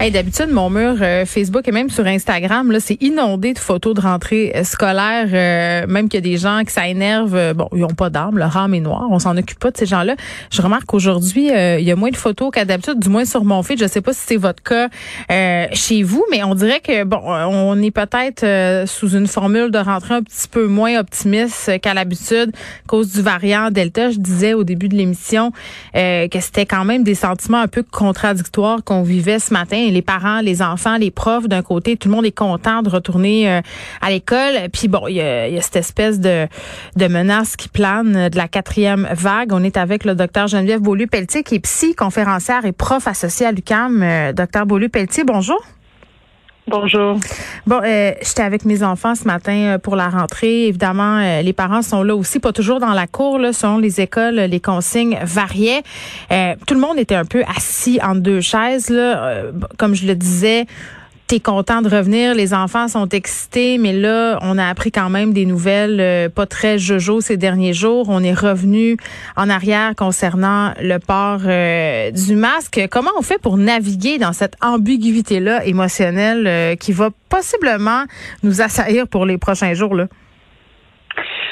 Hey, d'habitude, mon mur euh, Facebook et même sur Instagram, là, c'est inondé de photos de rentrée euh, scolaire. euh, même qu'il y a des gens qui ça énerve. euh, bon, ils ont pas d'armes, leur âme est noire. On s'en occupe pas de ces gens-là. Je remarque qu'aujourd'hui, euh, il y a moins de photos qu'à d'habitude, du moins sur mon feed. Je sais pas si c'est votre cas chez vous, mais on dirait que bon, on est peut-être sous une formule de rentrée un petit peu moins optimiste qu'à l'habitude cause du variant Delta. Je disais au début de l'émission que c'était quand même des sentiments un peu contradictoires qu'on vivait ce matin les parents, les enfants, les profs, d'un côté, tout le monde est content de retourner euh, à l'école. Puis bon, il y a, cette espèce de, de menace qui plane de la quatrième vague. On est avec le docteur Geneviève Beaulieu-Pelletier, qui est psy, conférencière et prof associée à l'UCAM. Euh, docteur Beaulieu-Pelletier, bonjour. Bonjour. Bon, euh, j'étais avec mes enfants ce matin euh, pour la rentrée. Évidemment, euh, les parents sont là aussi, pas toujours dans la cour, là, selon les écoles, les consignes variaient. Tout le monde était un peu assis en deux chaises. Là. Comme je le disais, T'es content de revenir, les enfants sont excités, mais là, on a appris quand même des nouvelles euh, pas très jojo ces derniers jours. On est revenu en arrière concernant le port euh, du masque. Comment on fait pour naviguer dans cette ambiguïté-là émotionnelle euh, qui va possiblement nous assaillir pour les prochains jours? Là?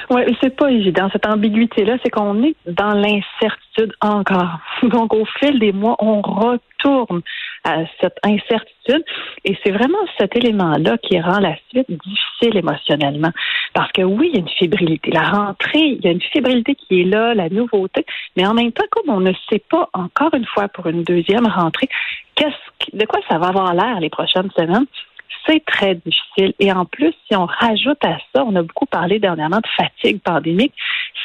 Oui, c'est pas évident. Cette ambiguïté-là, c'est qu'on est dans l'incertitude encore. Donc, au fil des mois, on retourne à cette incertitude. Et c'est vraiment cet élément-là qui rend la suite difficile émotionnellement. Parce que oui, il y a une fébrilité. La rentrée, il y a une fébrilité qui est là, la nouveauté. Mais en même temps, comme on ne sait pas encore une fois pour une deuxième rentrée, qu'est-ce, de quoi ça va avoir l'air les prochaines semaines, c'est très difficile. Et en plus, si on rajoute à ça, on a beaucoup parlé dernièrement de fatigue pandémique,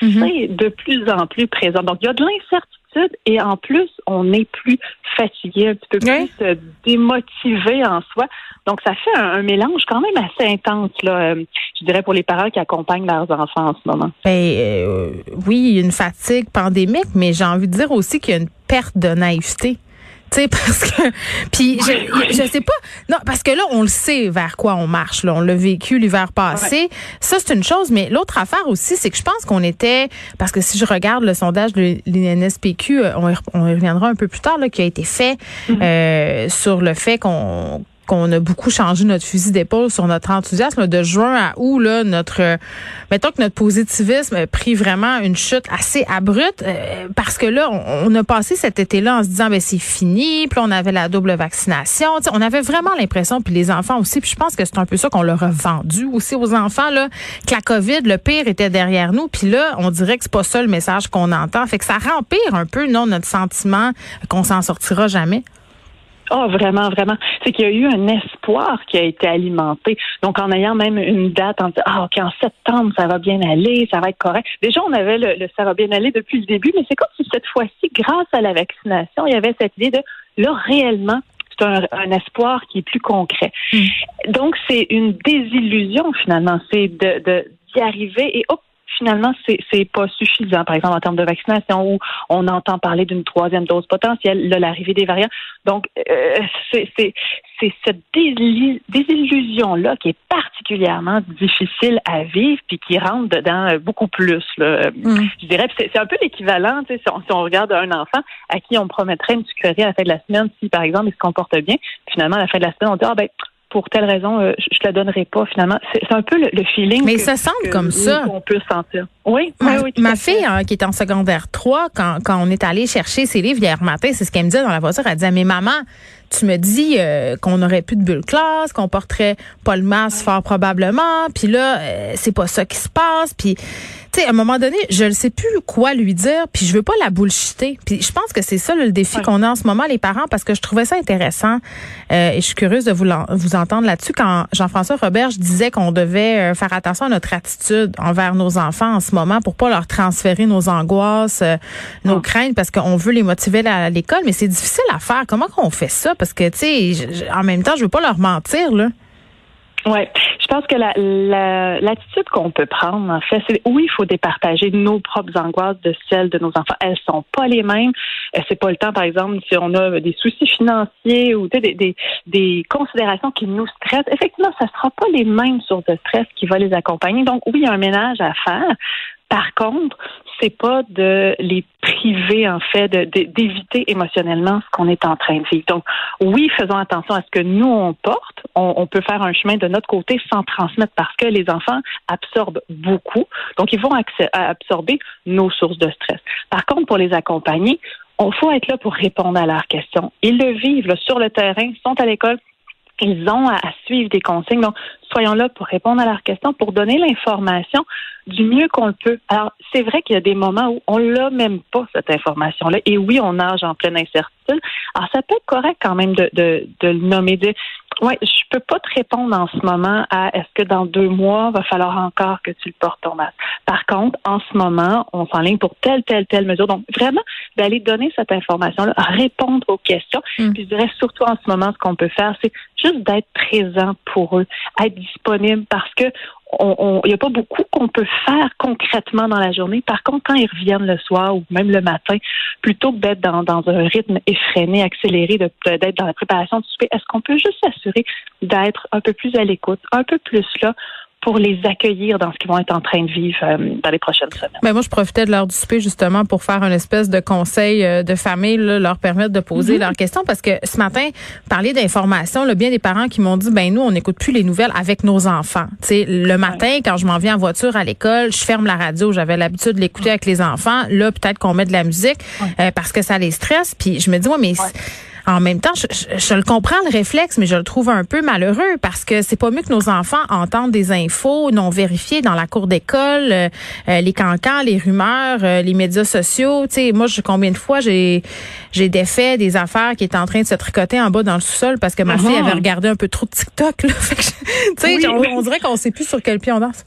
Mhm. c'est de plus en plus présent. Donc, il y a de l'incertitude et en plus, on est plus fatigué, un petit peu plus euh, démotivé en soi. Donc, ça fait un, un mélange quand même assez intense, là, euh, je dirais, pour les parents qui accompagnent leurs enfants en ce moment. Ben, euh, oui, une fatigue pandémique, mais j'ai envie de dire aussi qu'il y a une perte de naïveté. Tu sais, parce que, puis je, je sais pas, non, parce que là, on le sait vers quoi on marche, là. On l'a vécu l'hiver passé. Ça, c'est une chose, mais l'autre affaire aussi, c'est que je pense qu'on était, parce que si je regarde le sondage de l'INSPQ, euh, on, y re- on y reviendra un peu plus tard, là, qui a été fait euh, sur le fait qu'on qu'on a beaucoup changé notre fusil d'épaule sur notre enthousiasme de juin à août là notre mettons que notre positivisme a pris vraiment une chute assez abrupte euh, parce que là on, on a passé cet été-là en se disant ben c'est fini puis on avait la double vaccination. On avait vraiment l'impression puis les enfants aussi puis je pense que c'est un peu ça qu'on leur a vendu aussi aux enfants là que la Covid le pire était derrière nous puis là on dirait que c'est pas ça le message qu'on entend. Fait que ça rempire un peu non notre sentiment qu'on s'en sortira jamais Oh, vraiment, vraiment. C'est qu'il y a eu un espoir qui a été alimenté. Donc, en ayant même une date, en disant, ah, OK, en septembre, ça va bien aller, ça va être correct. Déjà, on avait le, le ça va bien aller depuis le début, mais c'est comme si cette fois-ci, grâce à la vaccination, il y avait cette idée de, là, réellement, c'est un, un espoir qui est plus concret. Donc, c'est une désillusion, finalement. C'est de, de, d'y arriver et, hop, finalement, c'est pas suffisant. Par exemple, en termes de vaccination, où on entend parler d'une troisième dose potentielle, là, l'arrivée des variants. Donc, euh, c'est cette désil- désillusion-là qui est particulièrement difficile à vivre, puis qui rentre dedans euh, beaucoup plus. Là. Mm. Je dirais, c'est un peu l'équivalent, tu sais, si on, si on regarde un enfant à qui on promettrait une sucrerie à la fin de la semaine, si par exemple il se comporte bien, finalement à la fin de la semaine on dit ah ben pour telle raison euh, je, te la donnerai pas finalement. C'est un peu le, le feeling. Mais que- ça semble que comme ça. On peut sentir. Oui, Ma, oui, ma fille, hein, qui est en secondaire 3, quand, quand on est allé chercher ses livres hier matin, c'est ce qu'elle me disait dans la voiture. Elle disait, mais maman, tu me dis euh, qu'on n'aurait plus de bulle classe, qu'on porterait pas le masque fort probablement, puis là, euh, c'est pas ça qui se passe, puis tu sais, à un moment donné, je ne sais plus quoi lui dire, puis je veux pas la bullshiter. Puis je pense que c'est ça le défi Ouais. qu'on a en ce moment, les parents, parce que je trouvais ça intéressant euh, et je suis curieuse de vous, vous entendre là-dessus quand Jean-François Roberge disait qu'on devait euh, faire attention à notre attitude envers nos enfants en ce moment pour pas leur transférer nos angoisses, euh, nos Ah. craintes, parce qu'on veut les motiver à l'école, mais c'est difficile à faire. Comment qu'on fait ça? Parce que, tu sais, je- je- en même temps, je veux pas leur mentir, là. Je pense que la- la- l'attitude qu'on peut prendre, en fait, c'est oui, il faut départager nos propres angoisses de celles de nos enfants. Elles sont pas les mêmes. Euh, C'est pas le temps, par exemple, si on a des soucis financiers ou des, des, des considérations qui nous stressent. Effectivement, ça sera pas les mêmes sources de stress qui vont les accompagner. Donc, oui, il y a un ménage à faire. Par contre, c'est pas de les priver en fait d'éviter émotionnellement ce qu'on est en train de vivre. Donc oui, faisons attention à ce que nous on porte. On, peut faire un chemin de notre côté sans transmettre parce que les enfants absorbent beaucoup. Donc ils vont absorber nos sources de stress. Par contre, pour les accompagner, on faut être là pour répondre à leurs questions. Ils le vivent là, sur le terrain, sont à l'école, ils ont à, suivre des consignes. Donc, soyons là pour répondre à leurs questions, pour donner l'information du mieux qu'on le peut. Alors, c'est vrai qu'il y a des moments où on l'a même pas, cette information-là. Et oui, on nage en pleine incertitude. Alors, ça peut être correct quand même de, de, de le nommer, de ouais, je peux pas te répondre en ce moment à est-ce que dans deux mois, va falloir encore que tu le portes ton masque. Par contre, en ce moment, on s'enligne pour telle, telle, telle mesure. Donc, vraiment, d'aller donner cette information-là, répondre aux questions. Mm. Puis, je dirais surtout en ce moment, ce qu'on peut faire, c'est juste d'être présent pour eux, être disponible parce que il n'y a pas beaucoup qu'on peut faire concrètement dans la journée. Par contre, quand ils reviennent le soir ou même le matin, plutôt que d'être dans, un rythme effréné, accéléré, d'être dans la préparation du souper, est-ce qu'on peut juste s'assurer d'être un peu plus à l'écoute, un peu plus là pour les accueillir dans ce qu'ils vont être en train de vivre euh, dans les prochaines semaines? Ben moi, je profitais de l'heure du souper justement pour faire une espèce de conseil euh, de famille, là, leur permettre de poser leurs questions parce que ce matin, parler d'information, bien des parents qui m'ont dit, ben nous, on n'écoute plus les nouvelles avec nos enfants. Tu sais, le matin, quand je m'en viens en voiture à l'école, je ferme la radio. J'avais l'habitude de l'écouter avec les enfants. Là, peut-être qu'on met de la musique euh, parce que ça les stresse. Puis je me dis, ouais, mais en même temps, je, je- je le comprends le réflexe, mais je le trouve un peu malheureux parce que c'est pas mieux que nos enfants entendent des infos non vérifiées dans la cour d'école, euh, euh, les cancans, les rumeurs, euh, les médias sociaux. Tu sais, moi, je, combien de fois j'ai j'ai défait des affaires qui étaient en train de se tricoter en bas dans le sous-sol parce que ma fille avait regardé un peu trop de TikTok. Là. Fait que je- tu sais, Oui, on, on dirait qu'on sait plus sur quel pied on danse.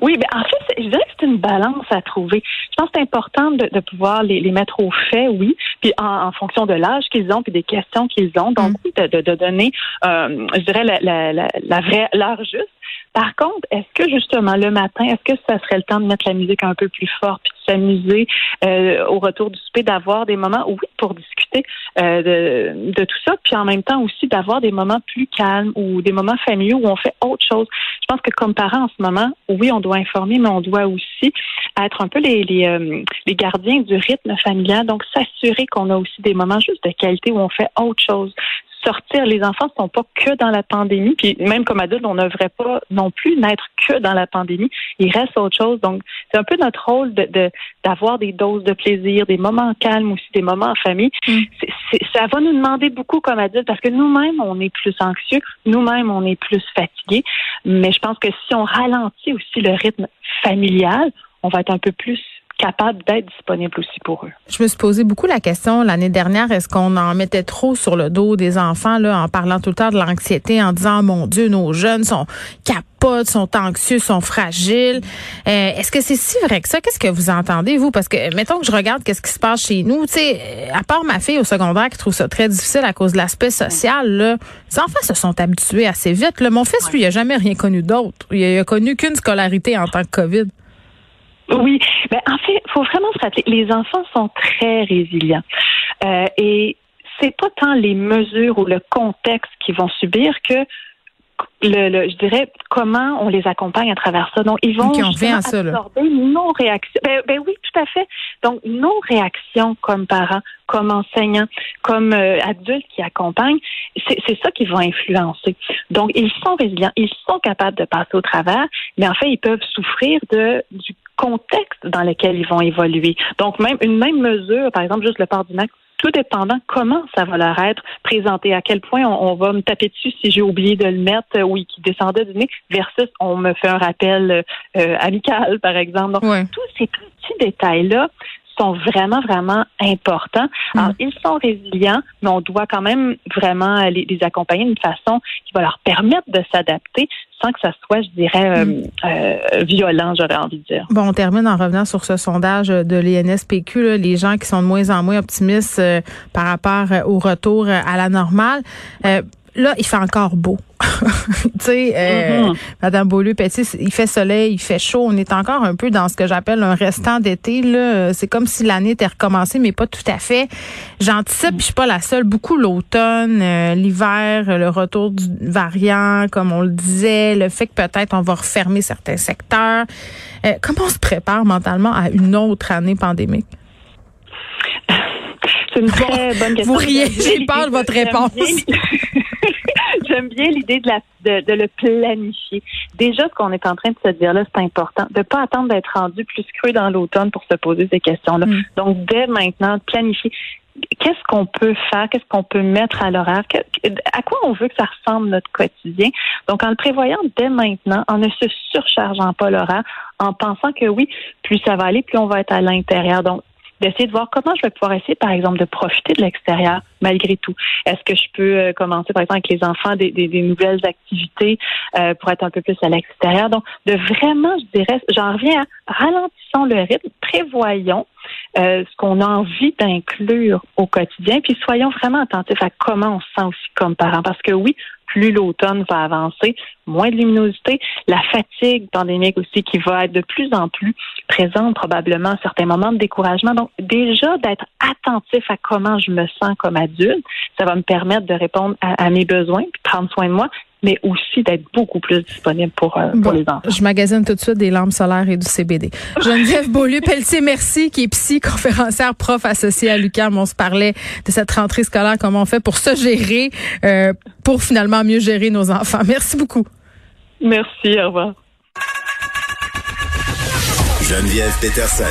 Oui, mais en fait, je dirais que c'est une balance à trouver. Je pense que c'est important de, de pouvoir les, les mettre au fait, oui, puis en, en fonction de l'âge qu'ils ont, puis des questions qu'ils ont. Donc, oui, de, de, de donner, euh, je dirais, la, la, la, la vraie, l'heure juste. Par contre, est-ce que justement le matin, est-ce que ça serait le temps de mettre la musique un peu plus forte, puis de s'amuser euh, au retour du souper, d'avoir des moments, oui, pour discuter euh, de, de tout ça, puis en même temps aussi d'avoir des moments plus calmes ou des moments familiaux où on fait autre chose? Je pense que comme parents en ce moment, oui, on doit informer, mais on doit aussi être un peu les, les, euh, les gardiens du rythme familial, donc s'assurer qu'on a aussi des moments juste de qualité où on fait autre chose sortir. Les enfants ne sont pas que dans la pandémie, puis même comme adultes, on ne devrait pas non plus n'être que dans la pandémie. Il reste autre chose. Donc, c'est un peu notre rôle de de- d'avoir des doses de plaisir, des moments calmes aussi, des moments en famille. Mm. Ça va nous demander beaucoup comme adultes parce que nous-mêmes, on est plus anxieux, nous-mêmes, on est plus fatigués. Mais je pense que si on ralentit aussi le rythme familial, on va être un peu plus capable d'être disponible aussi pour eux. Je me suis posé beaucoup la question l'année dernière, est-ce qu'on en mettait trop sur le dos des enfants là, en parlant tout le temps de l'anxiété, en disant mon Dieu, nos jeunes sont capotes, sont anxieux, sont fragiles. Euh, est-ce que c'est si vrai que ça? Qu'est-ce que vous entendez vous? Parce que mettons que je regarde qu'est-ce qui se passe chez nous, tu sais, euh, à part ma fille au secondaire qui trouve ça très difficile à cause de l'aspect social, là, les enfants se sont habitués assez vite. Là. Mon fils, lui, il a jamais rien connu d'autre. Il a connu qu'une scolarité en tant que Covid. Oui, ben en fait, faut vraiment se rappeler, les enfants sont très résilients. Euh, et c'est pas tant les mesures ou le contexte qu'ils vont subir que le, le- je dirais comment on les accompagne à travers ça. Donc, ils vont Ok, on revient justement à ça, absorber nos réactions. Ben, ben oui, tout à fait. Donc, nos réactions comme parents, comme enseignants, comme euh, adultes qui accompagnent, c'est c'est ça qui va influencer. Donc, ils sont résilients, ils sont capables de passer au travers, mais en fait, ils peuvent souffrir de du contexte dans lequel ils vont évoluer. Donc, même une même mesure, par exemple, juste le port du masque, tout dépendant comment ça va leur être présenté, à quel point on, on va me taper dessus si j'ai oublié de le mettre euh, ou qui descendait du nez, versus on me fait un rappel euh, amical, par exemple. Donc, Ouais. tous ces petits détails-là sont vraiment, vraiment importants. Alors, ils sont résilients, mais on doit quand même vraiment les, les accompagner d'une façon qui va leur permettre de s'adapter sans que ça soit, je dirais, euh, euh, violent, j'aurais envie de dire. Bon, on termine en revenant sur ce sondage de l'INSPQ, là, les gens qui sont de moins en moins optimistes euh, par rapport au retour à la normale. Là, il fait encore beau. tu sais, euh, Mhm. Madame Beaulieu, Petit, il fait soleil, il fait chaud. On est encore un peu dans ce que j'appelle un restant d'été. Là, c'est comme si l'année était recommencée, mais pas tout à fait. J'anticipe, puis je suis pas la seule. Beaucoup l'automne, euh, l'hiver, le retour du variant, comme on le disait, le fait que peut-être on va refermer certains secteurs. Euh, comment on se prépare mentalement à une autre année pandémique? C'est une très bonne question. vous riez, J'aime bien j'ai peur de l'idée votre réponse. J'aime bien l'idée de, la, de, de le planifier. Déjà, ce qu'on est en train de se dire là, c'est important. De ne pas attendre d'être rendu plus creux dans l'automne pour se poser ces questions-là. Mm. Donc, dès maintenant, planifier. Qu'est-ce qu'on peut faire? Qu'est-ce qu'on peut mettre à l'horaire? À quoi on veut que ça ressemble notre quotidien? Donc, en le prévoyant dès maintenant, en ne se surchargeant pas l'horaire, en pensant que oui, plus ça va aller, plus on va être à l'intérieur. Donc, d'essayer de voir comment je vais pouvoir essayer, par exemple, de profiter de l'extérieur malgré tout. Est-ce que je peux euh, commencer, par exemple, avec les enfants, des, des- des nouvelles activités euh, pour être un peu plus à l'extérieur? Donc, de vraiment, je dirais, j'en reviens à ralentissons le rythme, prévoyons euh, ce qu'on a envie d'inclure au quotidien, puis soyons vraiment attentifs à comment on se sent aussi comme parents. Parce que oui, plus l'automne va avancer, moins de luminosité, la fatigue pandémique aussi qui va être de plus en plus présente probablement à certains moments de découragement. Donc déjà d'être attentif à comment je me sens comme adulte, ça va me permettre de répondre à, à mes besoins, puis prendre soin de moi, mais aussi d'être beaucoup plus disponible pour, euh, pour les enfants. Je magasine tout de suite des lampes solaires et du CBD. Geneviève Beaulieu-Pelletier, merci, qui est psy, conférencière, prof associée à l'UQAM. On se parlait de cette rentrée scolaire, comment on fait pour se gérer, euh, pour finalement mieux gérer nos enfants. Merci beaucoup. Merci, au revoir. Geneviève Peterson.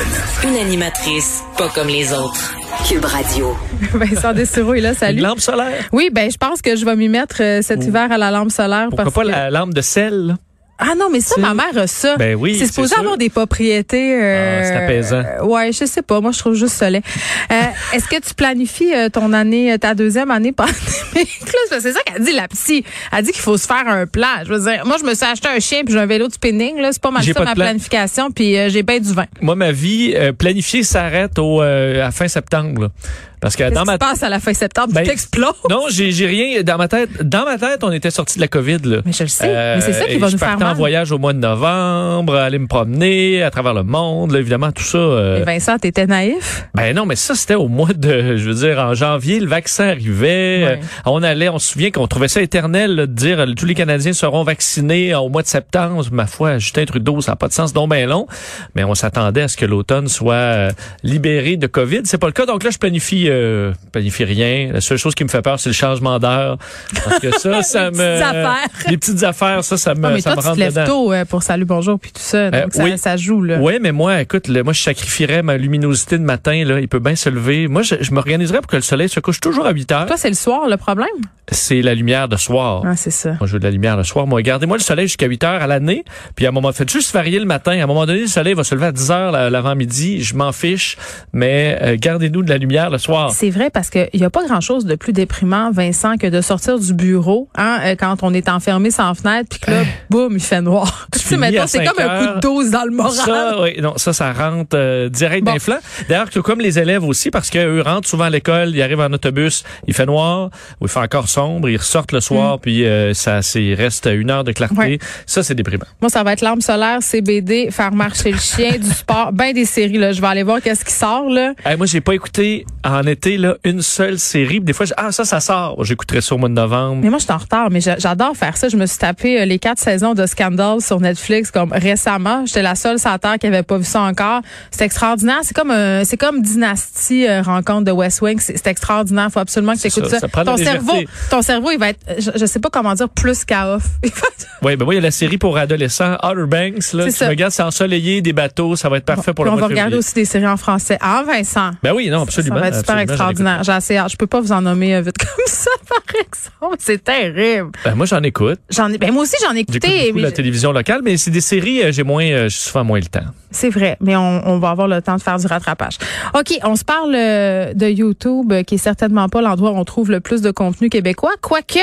Une animatrice pas comme les autres. Cube Radio. Vincent Dessureau est là, salut. Une lampe solaire. Oui, ben je pense que je vais m'y mettre euh, cet hiver à la lampe solaire. Pourquoi parce pas que- la lampe de sel? Ah non, mais ça, ma mère a ça. Ben oui, C'est supposé avoir des propriétés. euh, Ah, c'est apaisant. euh, ouais, je sais pas. Moi, je trouve juste soleil. Euh, Est-ce que tu planifies euh, ton année, euh, ta deuxième année pandémique? C'est ça qu'elle dit, la psy. Elle dit qu'il faut se faire un plan. Je veux dire, moi, je me suis acheté un chien puis j'ai un vélo de spinning. Là, c'est pas mal ça pas ma plan. planification. Puis euh, j'ai bien du vin. Moi, ma vie euh, planifiée s'arrête au euh, à fin septembre. là. Parce que dans qui ma se passe à la fin septembre? Ben, tu t'exploses. non, j'ai rien dans ma tête. Dans ma tête, on était sorti de la COVID là. Mais je le sais. Euh, mais c'est ça qui et va je nous faire partais en mal. voyage au mois de novembre, aller me promener à travers le monde, là, évidemment tout ça. euh, Mais Vincent, t'étais naïf? Ben non, mais ça, c'était au mois de, je veux dire, en janvier, le vaccin arrivait. Ouais. Euh, on allait, on se souvient qu'on trouvait ça éternel là, de dire euh, tous les Canadiens seront vaccinés au mois de septembre. Ma foi, Justin Trudeau, ça n'a pas de sens, donc ben long. Mais on s'attendait à ce que l'automne soit euh, libéré de COVID. C'est pas le cas. Donc là, je planifie, euh, planifie rien. La seule chose qui me fait peur, c'est le changement d'heure. Parce que ça, ça Les me... petites affaires. Les petites affaires, ça, ça me, Ah, mais ça toi, me tu te lèves dedans. tôt euh, pour Salut Bonjour puis tout ça. Donc Euh, ça, oui. ça joue, là. Oui, mais moi, écoute, moi, je sacrifierais ma luminosité de matin. Là, il peut bien se lever. Moi, je, je m'organiserais pour que le soleil se couche toujours à 8 heures. Toi, c'est le soir, le problème? C'est la lumière de soir. Ah, c'est ça. Moi, je veux de la lumière le soir. Moi, gardez-moi le soleil jusqu'à 8 heures à l'année. Puis à un moment, faites juste varier le matin. À un moment donné, le soleil va se lever à 10 heures la- l'avant-midi. Je m'en fiche. Mais euh, gardez-nous de la lumière le soir. C'est vrai parce qu'il n'y a pas grand-chose de plus déprimant, Vincent, que de sortir du bureau hein, euh, quand on est enfermé sans fenêtre, puis que là, boum, il fait noir. Tu sais, à c'est 5 comme un coup de dose dans le moral. Ça, oui, non, ça, ça rentre euh, direct Bon. d'un flanc. D'ailleurs, tout comme les élèves aussi, parce qu'eux rentrent souvent à l'école, ils arrivent en autobus, il fait noir, ou il fait encore sombre. ils ressortent le soir, puis euh, ça c'est reste une heure de clarté. Mm. Ouais. Ça, c'est déprimant. Moi, ça va être lampe solaire, CBD, faire marcher le chien, du sport, ben des séries. Là. Je vais aller voir qu'est-ce qui sort. là. Hey, moi, j'ai pas écouté en été là une seule série. Des fois, je- ah ça, ça sort. J'écouterai ça au mois de novembre. Mais moi, je suis en retard, mais j'a- j'adore faire ça. Je me suis tapé euh, les quatre saisons de Scandal sur Netflix comme récemment. J'étais la seule sur la Terre qui avait pas vu ça encore. C'est extraordinaire. C'est comme un- c'est comme Dynasty euh, rencontre de West Wing. C'est extraordinaire. Faut absolument que tu écoutes ça, ça. ton cerveau, ton cerveau, il va être, je, je sais pas comment dire, plus qu'à off. Oui, ben moi, il y a la série pour adolescents, Outer Banks. Là, C'est tu ça. regardes, c'est ensoleillé, des bateaux, ça va être parfait pour le on va de regarder aussi des séries en français. Ah, Vincent. Ben oui, non, absolument. Ça va être super extraordinaire. J'ai assez hâte. Je peux pas vous en nommer euh, vite comme ça, par exemple. C'est terrible. Ben, moi, j'en écoute. J'en ai, ben moi aussi, j'en ai J'écoute écouté. mais la je- télévision locale, mais c'est des séries, euh, j'ai moins, euh, j'ai souvent moins le temps. C'est vrai, mais on, on va avoir le temps de faire du rattrapage. OK, on se parle euh, de YouTube, qui est certainement pas l'endroit où on trouve le plus de contenu québécois, quoique